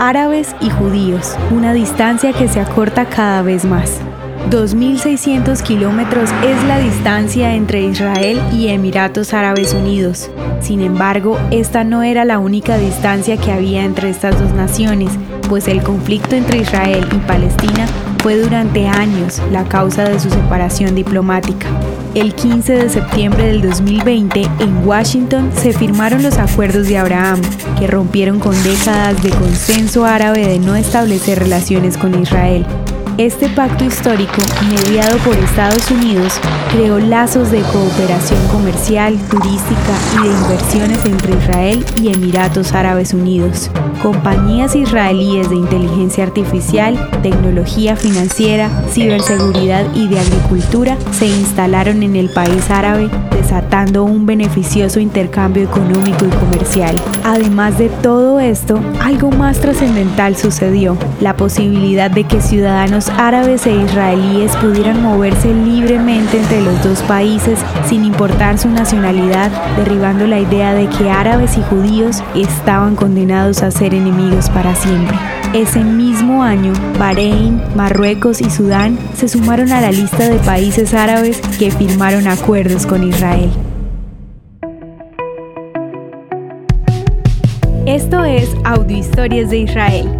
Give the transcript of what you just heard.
árabes y judíos, una distancia que se acorta cada vez más. 2.600 kilómetros es la distancia entre Israel y Emiratos Árabes Unidos. Sin embargo, esta no era la única distancia que había entre estas dos naciones, pues el conflicto entre Israel y Palestina fue durante años la causa de su separación diplomática. El 15 de septiembre del 2020, en Washington, se firmaron los acuerdos de Abraham, que rompieron con décadas de consenso árabe de no establecer relaciones con Israel. Este pacto histórico, mediado por Estados Unidos, creó lazos de cooperación comercial, turística y de inversiones entre Israel y Emiratos Árabes Unidos. Compañías israelíes de inteligencia artificial, tecnología financiera, ciberseguridad y de agricultura se instalaron en el país árabe, desatando un beneficioso intercambio económico y comercial. Además de todo esto, algo más trascendental sucedió, la posibilidad de que ciudadanos árabes e israelíes pudieran moverse libremente entre los dos países sin importar su nacionalidad, derribando la idea de que árabes y judíos estaban condenados a ser enemigos para siempre. Ese mismo año, Bahrein, Marruecos y Sudán se sumaron a la lista de países árabes que firmaron acuerdos con Israel. Esto es Audio Historias de Israel